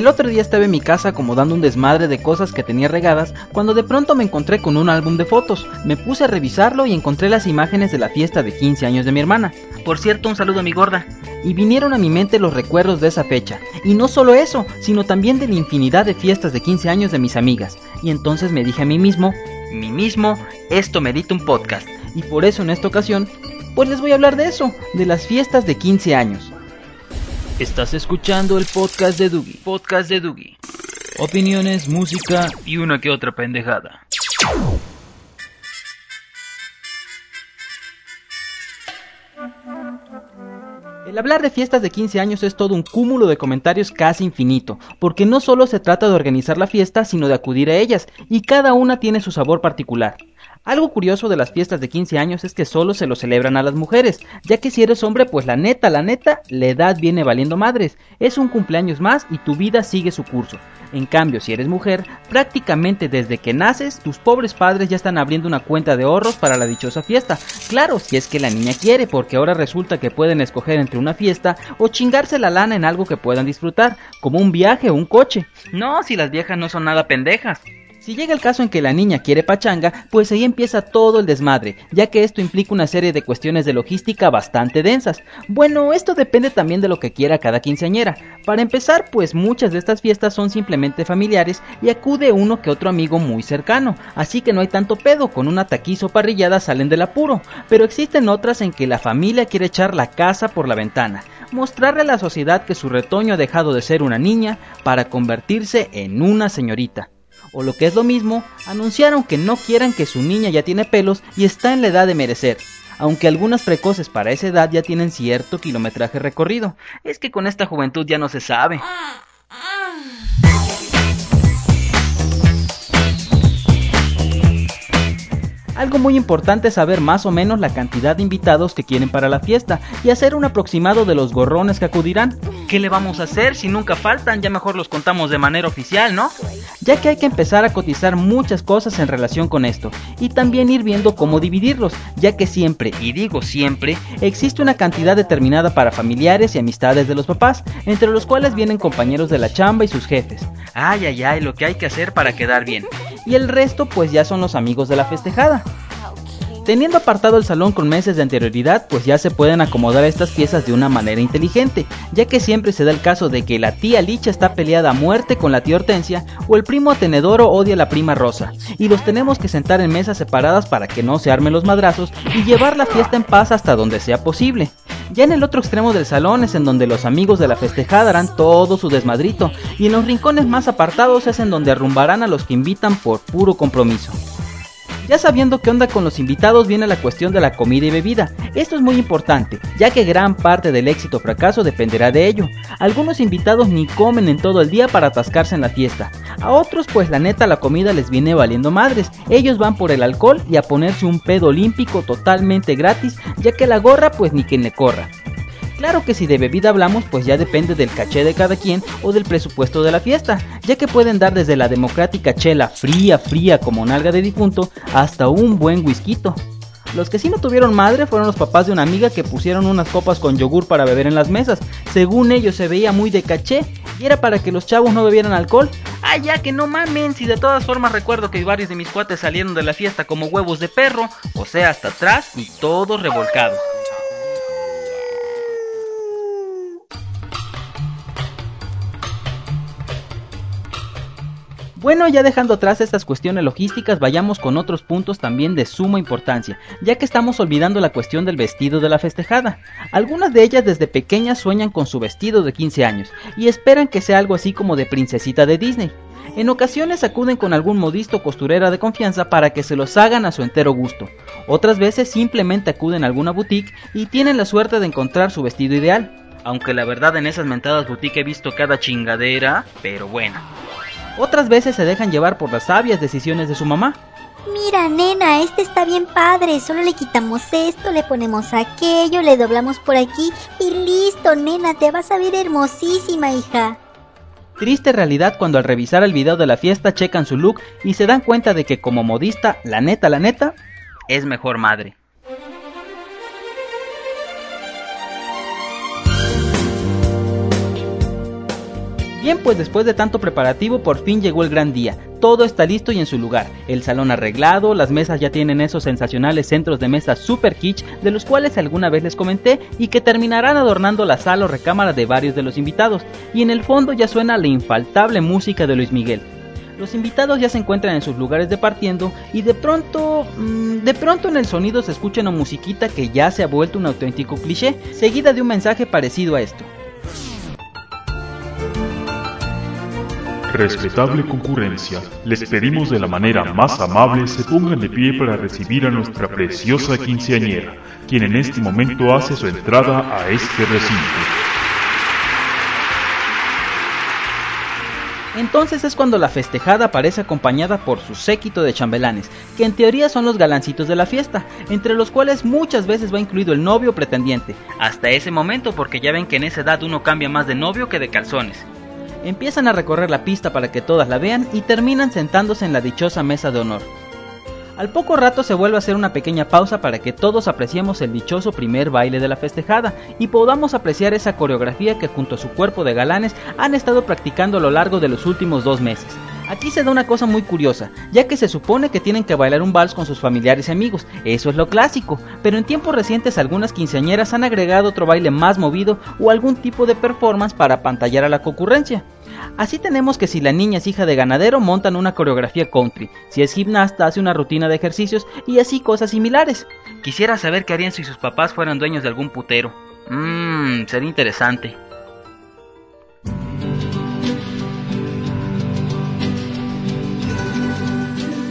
El otro día estaba en mi casa acomodando un desmadre de cosas que tenía regadas cuando de pronto me encontré con un álbum de fotos. Me puse a revisarlo y encontré las imágenes de la fiesta de 15 años de mi hermana. Por cierto, un saludo a mi gorda. Y vinieron a mi mente los recuerdos de esa fecha. Y no solo eso, sino también de la infinidad de fiestas de 15 años de mis amigas. Y entonces me dije a mí mismo, mí mismo, esto merita un podcast. Y por eso en esta ocasión, pues les voy a hablar de eso, de las fiestas de 15 años. Estás escuchando el podcast de Dougie. Podcast de Dougie. Opiniones, música y una que otra pendejada. El hablar de fiestas de 15 años es todo un cúmulo de comentarios casi infinito, porque no solo se trata de organizar la fiesta, sino de acudir a ellas, y cada una tiene su sabor particular. Algo curioso de las fiestas de 15 años es que solo se lo celebran a las mujeres, ya que si eres hombre, pues la neta, la neta, la edad viene valiendo madres. Es un cumpleaños más y tu vida sigue su curso. En cambio, si eres mujer, prácticamente desde que naces, tus pobres padres ya están abriendo una cuenta de ahorros para la dichosa fiesta. Claro, si es que la niña quiere, porque ahora resulta que pueden escoger entre una fiesta o chingarse la lana en algo que puedan disfrutar, como un viaje o un coche. No, si las viejas no son nada pendejas. Si llega el caso en que la niña quiere pachanga, pues ahí empieza todo el desmadre, ya que esto implica una serie de cuestiones de logística bastante densas. Bueno, esto depende también de lo que quiera cada quinceañera. Para empezar, pues muchas de estas fiestas son simplemente familiares y acude uno que otro amigo muy cercano, así que no hay tanto pedo, con una taquizo parrillada salen del apuro, pero existen otras en que la familia quiere echar la casa por la ventana, mostrarle a la sociedad que su retoño ha dejado de ser una niña para convertirse en una señorita o lo que es lo mismo, anunciaron que no quieran que su niña ya tiene pelos y está en la edad de merecer, aunque algunas precoces para esa edad ya tienen cierto kilometraje recorrido. Es que con esta juventud ya no se sabe. Algo muy importante es saber más o menos la cantidad de invitados que quieren para la fiesta y hacer un aproximado de los gorrones que acudirán. ¿Qué le vamos a hacer si nunca faltan? Ya mejor los contamos de manera oficial, ¿no? Ya que hay que empezar a cotizar muchas cosas en relación con esto y también ir viendo cómo dividirlos, ya que siempre, y digo siempre, existe una cantidad determinada para familiares y amistades de los papás, entre los cuales vienen compañeros de la chamba y sus jefes. Ay, ay, ay, lo que hay que hacer para quedar bien. Y el resto pues ya son los amigos de la festejada. Teniendo apartado el salón con meses de anterioridad, pues ya se pueden acomodar estas piezas de una manera inteligente, ya que siempre se da el caso de que la tía Licha está peleada a muerte con la tía Hortensia o el primo Atenedoro odia a la prima Rosa, y los tenemos que sentar en mesas separadas para que no se armen los madrazos y llevar la fiesta en paz hasta donde sea posible. Ya en el otro extremo del salón es en donde los amigos de la festejada harán todo su desmadrito, y en los rincones más apartados es en donde arrumbarán a los que invitan por puro compromiso. Ya sabiendo qué onda con los invitados viene la cuestión de la comida y bebida. Esto es muy importante, ya que gran parte del éxito o fracaso dependerá de ello. Algunos invitados ni comen en todo el día para atascarse en la fiesta. A otros pues la neta la comida les viene valiendo madres. Ellos van por el alcohol y a ponerse un pedo olímpico totalmente gratis, ya que la gorra pues ni quien le corra. Claro que si de bebida hablamos, pues ya depende del caché de cada quien o del presupuesto de la fiesta, ya que pueden dar desde la democrática chela fría, fría como nalga de difunto, hasta un buen whisky. Los que sí no tuvieron madre fueron los papás de una amiga que pusieron unas copas con yogur para beber en las mesas. Según ellos se veía muy de caché y era para que los chavos no bebieran alcohol. Ah, ya que no mamen, si de todas formas recuerdo que varios de mis cuates salieron de la fiesta como huevos de perro, o sea, hasta atrás y todos revolcados. Bueno, ya dejando atrás estas cuestiones logísticas, vayamos con otros puntos también de suma importancia, ya que estamos olvidando la cuestión del vestido de la festejada. Algunas de ellas desde pequeñas sueñan con su vestido de 15 años y esperan que sea algo así como de princesita de Disney. En ocasiones acuden con algún modisto o costurera de confianza para que se los hagan a su entero gusto. Otras veces simplemente acuden a alguna boutique y tienen la suerte de encontrar su vestido ideal. Aunque la verdad en esas mentadas boutiques he visto cada chingadera, pero bueno. Otras veces se dejan llevar por las sabias decisiones de su mamá. Mira, nena, este está bien padre. Solo le quitamos esto, le ponemos aquello, le doblamos por aquí y listo, nena, te vas a ver hermosísima, hija. Triste realidad cuando al revisar el video de la fiesta checan su look y se dan cuenta de que como modista, la neta, la neta, es mejor madre. Bien, pues después de tanto preparativo, por fin llegó el gran día. Todo está listo y en su lugar. El salón arreglado, las mesas ya tienen esos sensacionales centros de mesa super kitsch de los cuales alguna vez les comenté y que terminarán adornando la sala o recámara de varios de los invitados. Y en el fondo ya suena la infaltable música de Luis Miguel. Los invitados ya se encuentran en sus lugares de partiendo y de pronto, mm, de pronto en el sonido se escucha una musiquita que ya se ha vuelto un auténtico cliché, seguida de un mensaje parecido a esto. Respetable concurrencia, les pedimos de la manera más amable se pongan de pie para recibir a nuestra preciosa quinceañera, quien en este momento hace su entrada a este recinto. Entonces es cuando la festejada aparece acompañada por su séquito de chambelanes, que en teoría son los galancitos de la fiesta, entre los cuales muchas veces va incluido el novio pretendiente, hasta ese momento porque ya ven que en esa edad uno cambia más de novio que de calzones. Empiezan a recorrer la pista para que todas la vean y terminan sentándose en la dichosa mesa de honor. Al poco rato se vuelve a hacer una pequeña pausa para que todos apreciemos el dichoso primer baile de la festejada y podamos apreciar esa coreografía que junto a su cuerpo de galanes han estado practicando a lo largo de los últimos dos meses. Aquí se da una cosa muy curiosa, ya que se supone que tienen que bailar un vals con sus familiares y amigos, eso es lo clásico, pero en tiempos recientes algunas quinceañeras han agregado otro baile más movido o algún tipo de performance para pantallar a la concurrencia. Así tenemos que si la niña es hija de ganadero montan una coreografía country, si es gimnasta hace una rutina de ejercicios y así cosas similares. Quisiera saber qué harían si sus papás fueran dueños de algún putero. Mmm, sería interesante.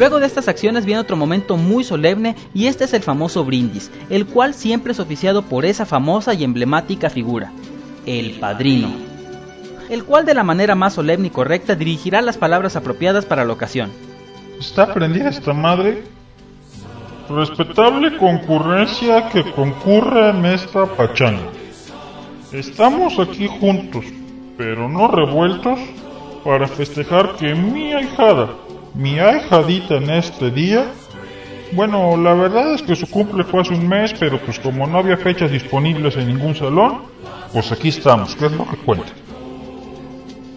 Luego de estas acciones viene otro momento muy solemne y este es el famoso brindis, el cual siempre es oficiado por esa famosa y emblemática figura, el padrino el cual de la manera más solemne y correcta dirigirá las palabras apropiadas para la ocasión. ¿Está prendida esta madre? Respetable concurrencia que concurre en esta pachanga. Estamos aquí juntos, pero no revueltos, para festejar que mi ahijada, mi ahijadita en este día, bueno, la verdad es que su cumple fue hace un mes, pero pues como no había fechas disponibles en ningún salón, pues aquí estamos, ¿qué es lo que cuenta?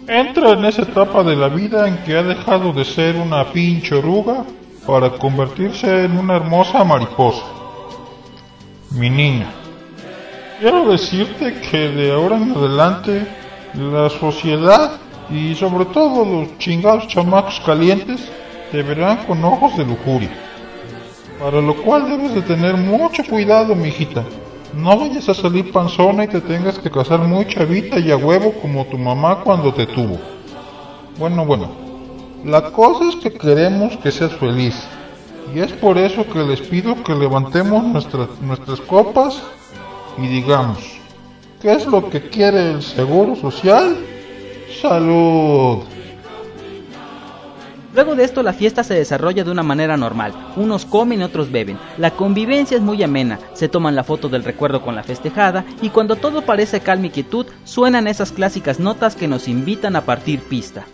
Entra en esa etapa de la vida en que ha dejado de ser una pinche oruga para convertirse en una hermosa mariposa. Mi niña, quiero decirte que de ahora en adelante la sociedad y sobre todo los chingados chamacos calientes te verán con ojos de lujuria. Para lo cual debes de tener mucho cuidado, mijita no vayas a salir panzona y te tengas que casar muy chavita y a huevo como tu mamá cuando te tuvo. Bueno, bueno. La cosa es que queremos que seas feliz. Y es por eso que les pido que levantemos nuestras, nuestras copas y digamos, ¿qué es lo que quiere el Seguro Social? Salud. Luego de esto la fiesta se desarrolla de una manera normal, unos comen y otros beben, la convivencia es muy amena, se toman la foto del recuerdo con la festejada y cuando todo parece calma y quietud suenan esas clásicas notas que nos invitan a partir pista.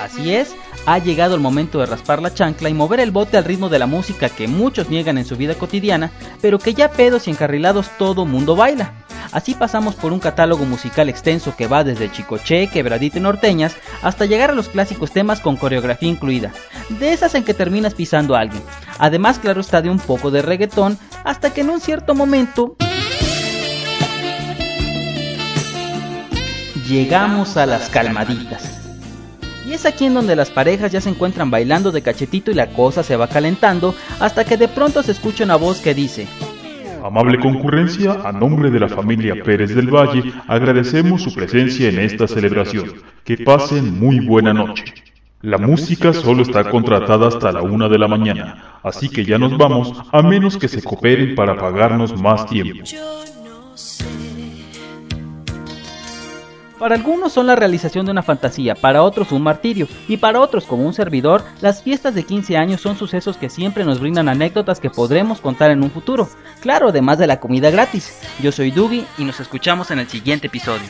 Así es, ha llegado el momento de raspar la chancla y mover el bote al ritmo de la música que muchos niegan en su vida cotidiana, pero que ya pedos y encarrilados todo mundo baila. Así pasamos por un catálogo musical extenso que va desde Chicoche, Quebradita y Norteñas, hasta llegar a los clásicos temas con coreografía incluida, de esas en que terminas pisando a alguien. Además, claro está de un poco de reggaetón, hasta que en un cierto momento... Llegamos a las calmaditas. Y es aquí en donde las parejas ya se encuentran bailando de cachetito y la cosa se va calentando hasta que de pronto se escucha una voz que dice, Amable concurrencia, a nombre de la familia Pérez del Valle, agradecemos su presencia en esta celebración. Que pasen muy buena noche. La música solo está contratada hasta la una de la mañana, así que ya nos vamos, a menos que se cooperen para pagarnos más tiempo. Para algunos son la realización de una fantasía, para otros un martirio, y para otros como un servidor, las fiestas de 15 años son sucesos que siempre nos brindan anécdotas que podremos contar en un futuro. Claro, además de la comida gratis. Yo soy Dugi y nos escuchamos en el siguiente episodio.